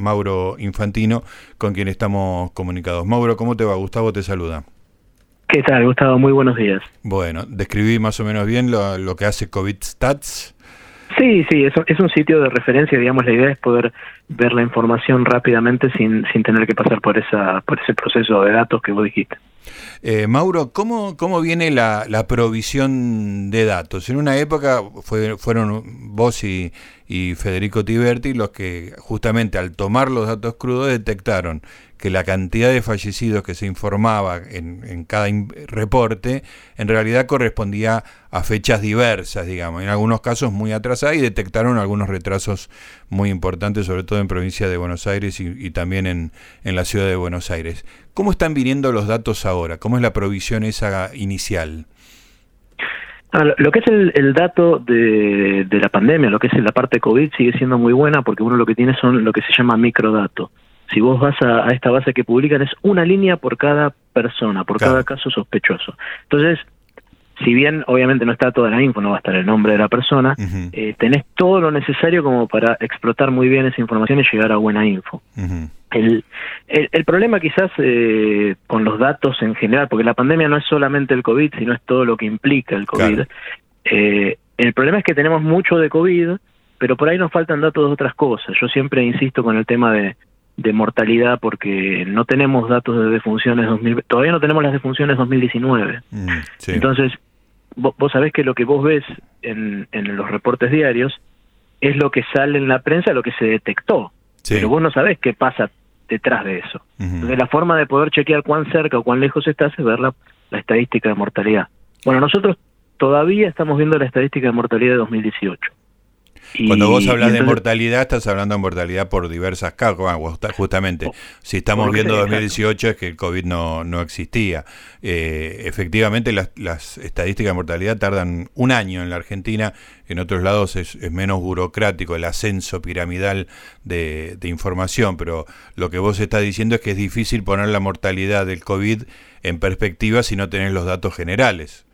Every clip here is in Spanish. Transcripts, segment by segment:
Mauro Infantino, con quien estamos comunicados. Mauro, ¿cómo te va? Gustavo te saluda. ¿Qué tal, Gustavo? Muy buenos días. Bueno, describí más o menos bien lo, lo que hace COVID Stats. Sí, sí, es, es un sitio de referencia, digamos, la idea es poder ver la información rápidamente sin, sin tener que pasar por esa por ese proceso de datos que vos dijiste. Eh, Mauro, ¿cómo, ¿cómo viene la, la, provisión de datos? En una época fue, fueron vos y, y Federico Tiberti los que justamente al tomar los datos crudos detectaron que la cantidad de fallecidos que se informaba en, en cada reporte en realidad correspondía a fechas diversas, digamos, en algunos casos muy atrasadas y detectaron algunos retrasos muy importantes, sobre todo en provincia de Buenos Aires y, también en, en, la ciudad de Buenos Aires. ¿Cómo están viniendo los datos ahora? ¿Cómo es la provisión esa inicial? Ah, lo que es el, el dato de, de, la pandemia, lo que es la parte COVID, sigue siendo muy buena porque uno lo que tiene son lo que se llama microdatos. Si vos vas a, a esta base que publican, es una línea por cada persona, por claro. cada caso sospechoso. Entonces, si bien obviamente no está toda la info, no va a estar el nombre de la persona, uh -huh. eh, tenés todo lo necesario como para explotar muy bien esa información y llegar a buena info. Uh -huh. el, el, el, problema quizás eh, con los datos en general, porque la pandemia no es solamente el COVID, sino es todo lo que implica el COVID. Claro. Eh, el problema es que tenemos mucho de COVID, pero por ahí nos faltan datos de otras cosas. Yo siempre insisto con el tema de, de mortalidad porque no tenemos datos de defunciones 2000, todavía no tenemos las defunciones 2019. Mm, sí. Entonces, vos, vos, sabés que lo que vos ves en, en, los reportes diarios es lo que sale en la prensa, lo que se detectó. Sí. Pero vos no sabés qué pasa detrás de eso. Uh -huh. Entonces, la forma de poder chequear cuán cerca o cuán lejos estás es ver la, la estadística de mortalidad. Bueno, nosotros todavía estamos viendo la estadística de mortalidad de 2018. Cuando vos hablas entonces, de mortalidad, estás hablando de mortalidad por diversas causas, justamente. Si estamos viendo 2018 es que el COVID no, no existía. Eh, efectivamente, las, las, estadísticas de mortalidad tardan un año en la Argentina, en otros lados es, es menos burocrático el ascenso piramidal de, de, información, pero lo que vos estás diciendo es que es difícil poner la mortalidad del COVID en perspectiva si no tenés los datos generales.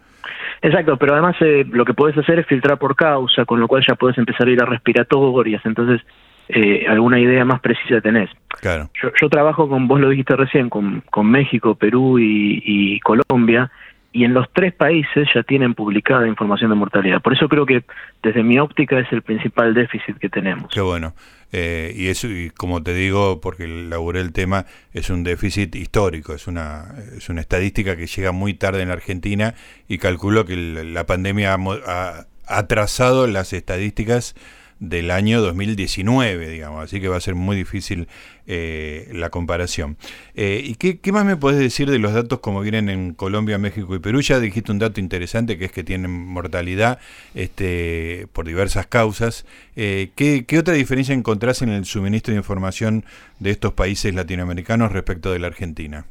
Exacto, pero además eh, lo que puedes hacer es filtrar por causa, con lo cual ya puedes empezar a ir a respiratorias, entonces eh, alguna idea más precisa tenés. Claro. Yo, yo, trabajo con, vos lo dijiste recién, con, con México, Perú y, y, Colombia, y en los tres países ya tienen publicada información de mortalidad. Por eso creo que desde mi óptica es el principal déficit que tenemos. Qué bueno. Eh, y eso, y como te digo, porque laburé el tema, es un déficit histórico, es una, es una estadística que llega muy tarde en la Argentina y calculo que la pandemia ha, ha atrasado las estadísticas del año 2019, digamos, así que va a ser muy difícil eh, la comparación. Eh, ¿Y qué, más me podés decir de los datos como vienen en Colombia, México y Perú? Ya dijiste un dato interesante que es que tienen mortalidad este, por diversas causas. Eh, ¿qué, ¿Qué otra diferencia encontrás en el suministro de información de estos países latinoamericanos respecto de la Argentina?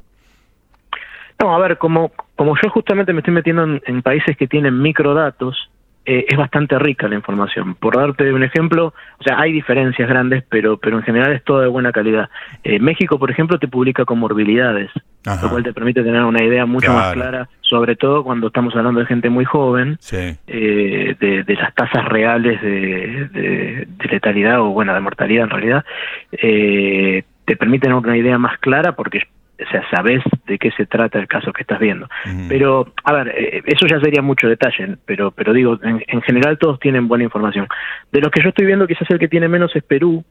No, a ver, como, yo justamente me estoy metiendo en, en países que tienen microdatos, eh, es bastante rica la información. Por darte un ejemplo, o sea, hay diferencias grandes, pero, pero en general es todo de buena calidad. Eh, México, por ejemplo, te publica comorbilidades, Ajá. lo cual te permite tener una idea mucho claro. más clara, sobre todo cuando estamos hablando de gente muy joven, sí. eh, de, de, las tasas reales de, de, de, letalidad o, bueno, de mortalidad en realidad. Eh, te permite tener una idea más clara porque o sea, sabes de qué se trata el caso que estás viendo. Pero, a ver, eh, eso ya sería mucho detalle, pero, pero digo, en, en, general todos tienen buena información. De los que yo estoy viendo, quizás el que tiene menos es Perú,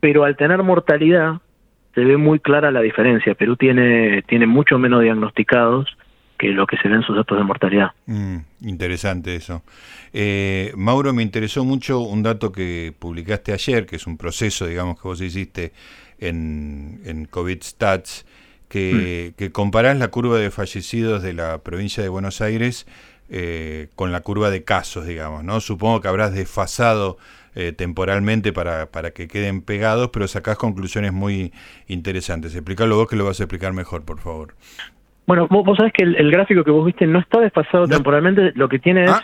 pero al tener mortalidad, se ve muy clara la diferencia. Perú tiene, tiene mucho menos diagnosticados que lo que se ve en sus datos de mortalidad. Mm, interesante eso. Eh, Mauro, me interesó mucho un dato que publicaste ayer, que es un proceso, digamos, que vos hiciste en, en COVID Stats, que, mm. que comparás la curva de fallecidos de la provincia de Buenos Aires eh, con la curva de casos, digamos, ¿no? Supongo que habrás desfasado eh, temporalmente para, para que queden pegados, pero sacás conclusiones muy interesantes. Explícalo vos que lo vas a explicar mejor, por favor. Bueno, vos, vos sabés que el, el, gráfico que vos viste no está desfasado no. temporalmente, lo que tiene ah.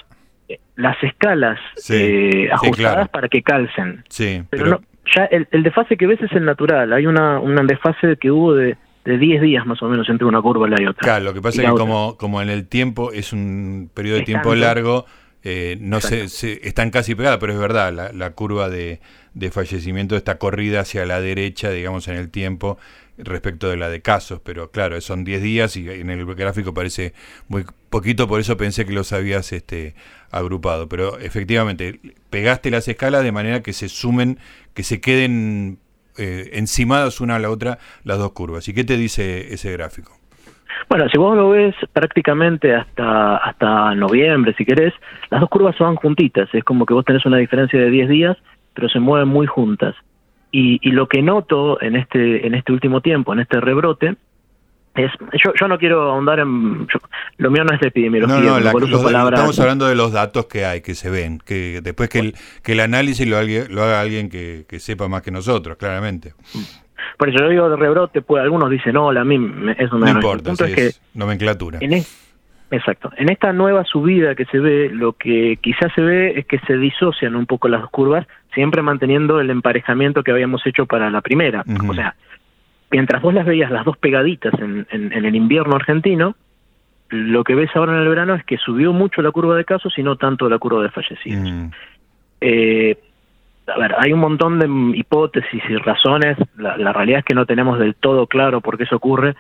es las escalas sí, eh, ajustadas sí, claro. para que calcen. Sí, pero, pero... No, ya el, el, desfase que ves es el natural. Hay una, una desfase que hubo de, de 10 días más o menos entre una curva y la otra. Claro, lo que pasa es que como, como en el tiempo es un periodo de tiempo largo, eh, no se, están casi pegadas, pero es verdad, la, la curva de, de, fallecimiento está corrida hacia la derecha, digamos, en el tiempo respecto de la de casos, pero claro, son 10 días y en el gráfico parece muy poquito, por eso pensé que los habías este, agrupado, pero efectivamente pegaste las escalas de manera que se sumen, que se queden eh, encimadas una a la otra las dos curvas. ¿Y qué te dice ese gráfico? Bueno, si vos lo ves prácticamente hasta hasta noviembre, si querés, las dos curvas van juntitas, es como que vos tenés una diferencia de 10 días, pero se mueven muy juntas. Y, y lo que noto en este en este último tiempo, en este rebrote, es, yo, yo no quiero ahondar en... lo mío no es de epidemiología. No, no, estamos hablando de los datos que hay, que se ven, que después que el, que el análisis lo, lo haga alguien que, que sepa más que nosotros, claramente. Por eso yo digo de rebrote, pues algunos dicen, no, a mí eso no importa, es, que nomenclatura. En exacto. En esta nueva subida que se ve, lo que quizás se ve es que se disocian un poco las curvas, siempre manteniendo el emparejamiento que habíamos hecho para la primera. O sea, mientras vos las veías las dos pegaditas en, en, el invierno argentino, lo que ves ahora en el verano es que subió mucho la curva de casos y no tanto la curva de fallecidos. Eh, a ver, hay un montón de hipótesis y razones. La, realidad es que no tenemos del todo claro por qué eso ocurre.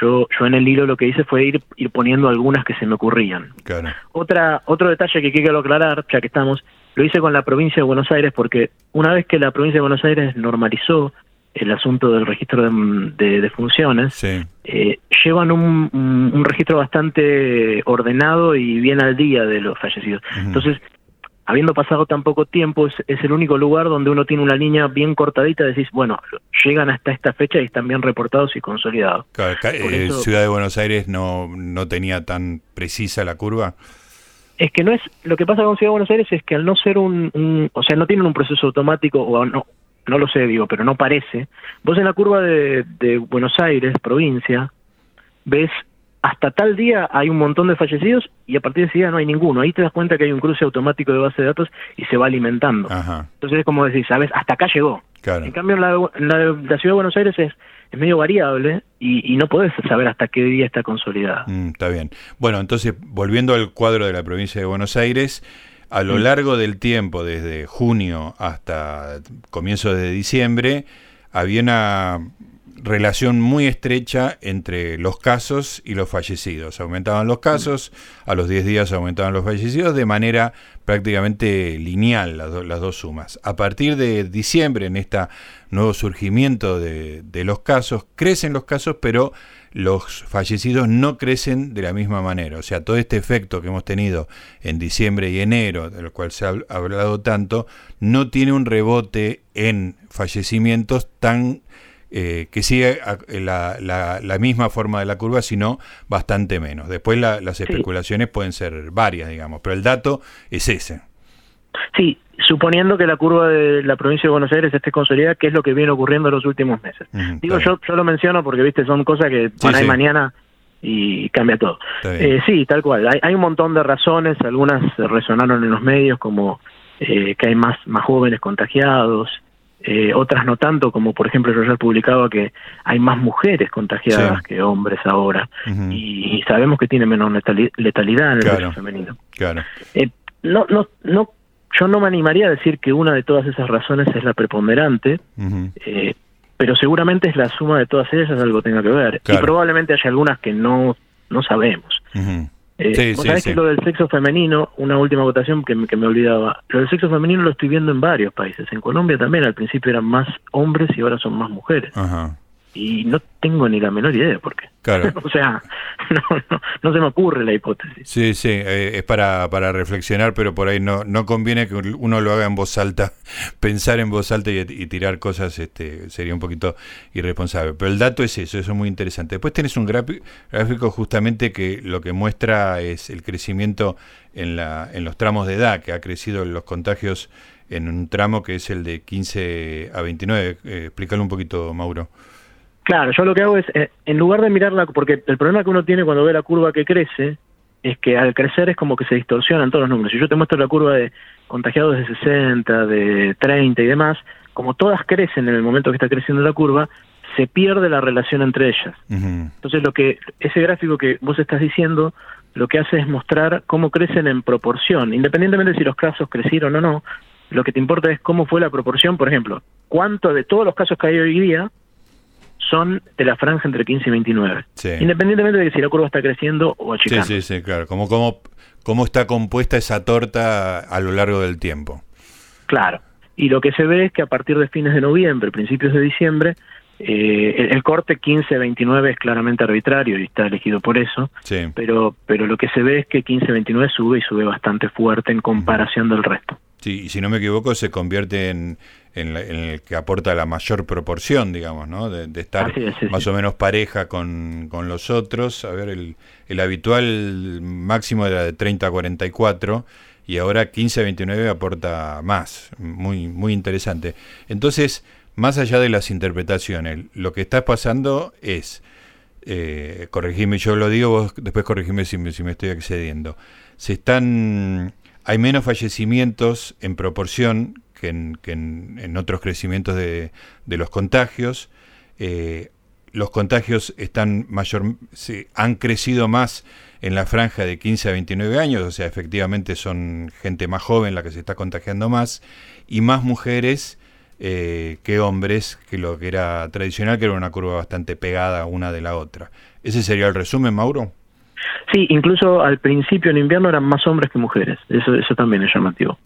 Yo, yo en el hilo lo que hice fue ir, ir poniendo algunas que se me ocurrían. Otra, otro detalle que quiero aclarar, ya que estamos, lo hice con la provincia de Buenos Aires porque una vez que la provincia de Buenos Aires normalizó el asunto del registro de, de, funciones, eh, llevan un, un, registro bastante ordenado y bien al día de los fallecidos. Entonces, habiendo pasado tan poco tiempo, es, el único lugar donde uno tiene una línea bien cortadita, decís, bueno, llegan hasta esta fecha y están bien reportados y consolidados. Claro, eh, Ciudad de Buenos Aires no, no tenía tan precisa la curva. Es que no es, lo que pasa con Ciudad de Buenos Aires es que al no ser un, o sea, no tienen un proceso automático, o no, no lo sé, digo, pero no parece. Vos en la curva de, de Buenos Aires, provincia, ves hasta tal día hay un montón de fallecidos y a partir de ese día no hay ninguno. Ahí te das cuenta que hay un cruce automático de base de datos y se va alimentando. Entonces es como decir, ¿sabes? Hasta acá llegó. En cambio, la, la, la, ciudad de Buenos Aires es, es medio variable y, no podés saber hasta qué día está consolidada. Mm, está bien. Bueno, entonces, volviendo al cuadro de la provincia de Buenos Aires, a lo mm. largo del tiempo, desde junio hasta comienzo de diciembre, había una relación muy estrecha entre los casos y los fallecidos. Aumentaban los casos, a los 10 días aumentaban los fallecidos de manera prácticamente lineal las, las dos sumas. A partir de diciembre, en este nuevo surgimiento de, de los casos, crecen los casos, pero los fallecidos no crecen de la misma manera. O sea, todo este efecto que hemos tenido en diciembre y enero, del cual se ha hablado tanto, no tiene un rebote en fallecimientos tan eh, que sigue la, la, misma forma de la curva, sino bastante menos. Después las especulaciones pueden ser varias, digamos, pero el dato es ese. Sí, suponiendo que la curva de la provincia de Buenos Aires esté consolidada, que es lo que viene ocurriendo en los últimos meses. Digo, yo, yo lo menciono porque, viste, son cosas que van ahí mañana y cambia todo. Eh, sí, tal cual. Hay, hay, un montón de razones, algunas resonaron en los medios como eh, que hay más, más jóvenes contagiados, eh, otras no tanto, como por ejemplo yo ya publicaba que hay más mujeres contagiadas que hombres ahora, y, sabemos que tiene menos letalidad en el claro. femenino. Claro. Eh, no, no, no, yo no me animaría a decir que una de todas esas razones es la preponderante, eh, pero seguramente es la suma de todas ellas algo tenga que ver, y probablemente haya algunas que no, no sabemos. Eh, ¿Vos sabés que lo del sexo femenino, una última votación que, que me olvidaba, lo del sexo femenino lo estoy viendo en varios países. En Colombia también al principio eran más hombres y ahora son más mujeres. Ajá y no tengo ni la menor idea de por qué. Claro. o sea, no, no, se me ocurre la hipótesis. Sí, sí, eh, es para, para reflexionar, pero por ahí no, no conviene que uno lo haga en voz alta. Pensar en voz alta y, tirar cosas este, sería un poquito irresponsable. Pero el dato es eso, eso es muy interesante. Después tenés un gráfico justamente que lo que muestra es el crecimiento en, la, en los tramos de edad, que ha crecido los contagios en un tramo que es el de 15 a 29. Eh, explícalo un poquito, Mauro. Claro, yo lo que hago es, eh, en lugar de mirarla, porque el problema que uno tiene cuando ve la curva que crece, es que al crecer es como que se distorsionan todos los números. Si yo te muestro la curva de contagiados de 60, de 30 y demás, como todas crecen en el momento que está creciendo la curva, se pierde la relación entre ellas. Entonces lo que ese gráfico que vos estás diciendo lo que hace es mostrar cómo crecen en proporción, independientemente de si los casos crecieron o no, lo que te importa es cómo fue la proporción, por ejemplo, cuánto de todos los casos que hay hoy día son de la franja entre 15 y 29. Independientemente de si la curva está creciendo o achicando. Sí, sí, sí, claro. Como, cómo, cómo está compuesta esa torta a lo largo del tiempo. Claro. Y lo que se ve es que a partir de fines de noviembre, principios de diciembre, eh, el, corte 15-29 es claramente arbitrario y está elegido por eso, sí. pero, pero lo que se ve es que 15-29 sube y sube bastante fuerte en comparación del resto. Sí, y si no me equivoco, se convierte en, en, el que aporta la mayor proporción, digamos, ¿no? De, estar más o menos pareja con, con, los otros. A ver, el, el habitual máximo era de 30 a 44 y ahora 15 a 29 aporta más. Muy, muy interesante. Entonces, más allá de las interpretaciones, lo que está pasando es, eh, corregime, yo lo digo, vos después corregime si me, si me estoy excediendo. Se están, hay menos fallecimientos en proporción que en, que en, otros crecimientos de, los contagios. Eh, los contagios están mayor, han crecido más en la franja de 15 a 29 años, o sea, efectivamente son gente más joven la que se está contagiando más, y más mujeres eh, que hombres, que lo que era tradicional, que era una curva bastante pegada una de la otra. ¿Ese sería el resumen, Mauro? Sí, incluso al principio en invierno eran más hombres que mujeres, eso, eso también es llamativo.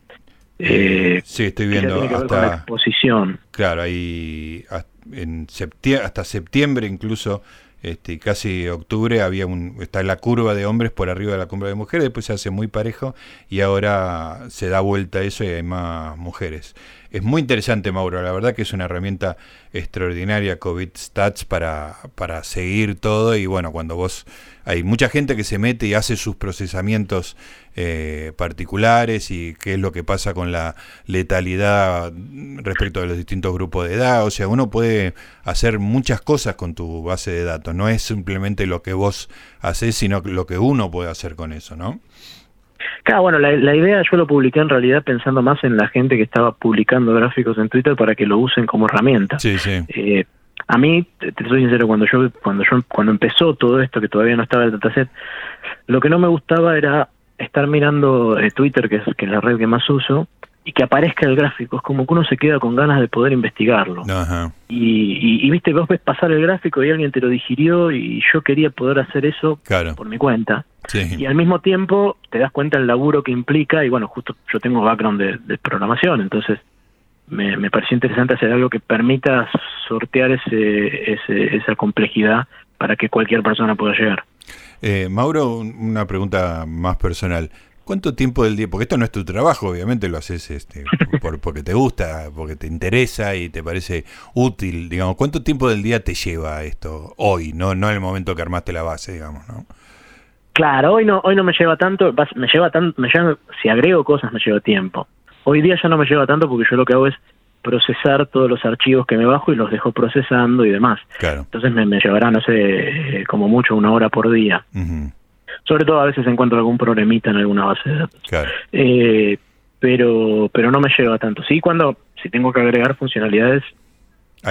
Eh, sí, estoy viendo hasta la exposición. Claro, ahí en septiembre, hasta septiembre incluso este, casi octubre había un, está la curva de hombres por arriba de la curva de mujeres, después se hace muy parejo y ahora se da vuelta eso y hay más mujeres. Es muy interesante, Mauro, la verdad que es una herramienta extraordinaria COVID Stats para, para seguir todo y bueno, cuando vos hay mucha gente que se mete y hace sus procesamientos eh, particulares y qué es lo que pasa con la letalidad respecto de los distintos grupos de edad. O sea, uno puede hacer muchas cosas con tu base de datos. No es simplemente lo que vos haces, sino lo que uno puede hacer con eso, ¿no? Claro, bueno, la, idea yo lo publiqué en realidad pensando más en la gente que estaba publicando gráficos en Twitter para que lo usen como herramienta. Sí, sí. Eh, a mí, te, soy sincero, cuando yo, cuando yo, cuando empezó todo esto, que todavía no estaba el dataset, lo que no me gustaba era estar mirando eh, Twitter, que es, que es la red que más uso, y que aparezca el gráfico. Es como que uno se queda con ganas de poder investigarlo. Y, y, viste, vos ves pasar el gráfico y alguien te lo digirió y yo quería poder hacer eso por mi cuenta. Y al mismo tiempo te das cuenta el laburo que implica y bueno, justo yo tengo background de, de programación, entonces me, me, pareció interesante hacer algo que permita sortear ese, ese, esa complejidad para que cualquier persona pueda llegar. Eh, Mauro, una pregunta más personal. ¿Cuánto tiempo del día? Porque esto no es tu trabajo, obviamente lo haces este, por, porque te gusta, porque te interesa y te parece útil, digamos. ¿Cuánto tiempo del día te lleva esto hoy? No, no en el momento que armaste la base, digamos, ¿no? Claro, hoy no, hoy no me lleva tanto, me lleva tanto, me lleva, si agrego cosas me lleva tiempo. Hoy día ya no me lleva tanto porque yo lo que hago es procesar todos los archivos que me bajo y los dejo procesando y demás. Claro. Entonces me, me, llevará, no sé, como mucho una hora por día. Sobre todo a veces encuentro algún problemita en alguna base de datos. Claro. Eh, pero, pero no me lleva tanto. Sí, cuando, si tengo que agregar funcionalidades,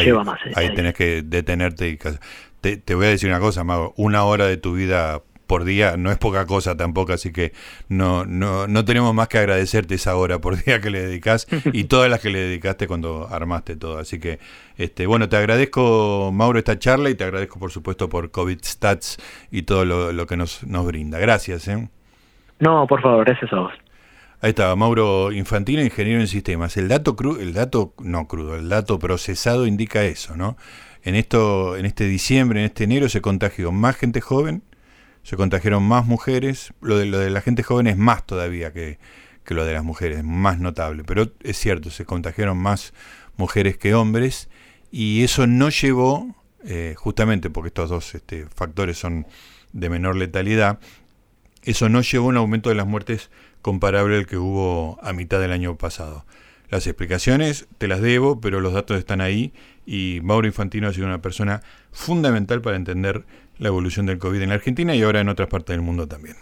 lleva más. Ahí, ahí tenés que detenerte y... Te, te voy a decir una cosa, Mago. Una hora de tu vida por día no es poca cosa tampoco, así que no, no, no tenemos más que agradecerte esa hora por día que le dedicas y todas las que le dedicaste cuando armaste todo. Así que, este, bueno, te agradezco, Mauro, esta charla y te agradezco, por supuesto, por COVID Stats y todo lo, que nos, nos brinda. Gracias. ¿eh? No, por favor, gracias a vos. Ahí estaba, Mauro Infantino, ingeniero en sistemas. El dato crudo, el dato no crudo, el dato procesado indica eso, ¿no? En esto, en este diciembre, en este enero se contagió más gente joven se contagiaron más mujeres. Lo de, lo de la gente joven es más todavía que, lo de las mujeres, más notable. Pero es cierto, se contagiaron más mujeres que hombres y eso no llevó, eh, justamente porque estos dos este, factores son de menor letalidad, eso no llevó a un aumento de las muertes comparable al que hubo a mitad del año pasado. Las explicaciones te las debo, pero los datos están ahí y Mauro Infantino ha sido una persona fundamental para entender la evolución del COVID en la Argentina y ahora en otras partes del mundo también.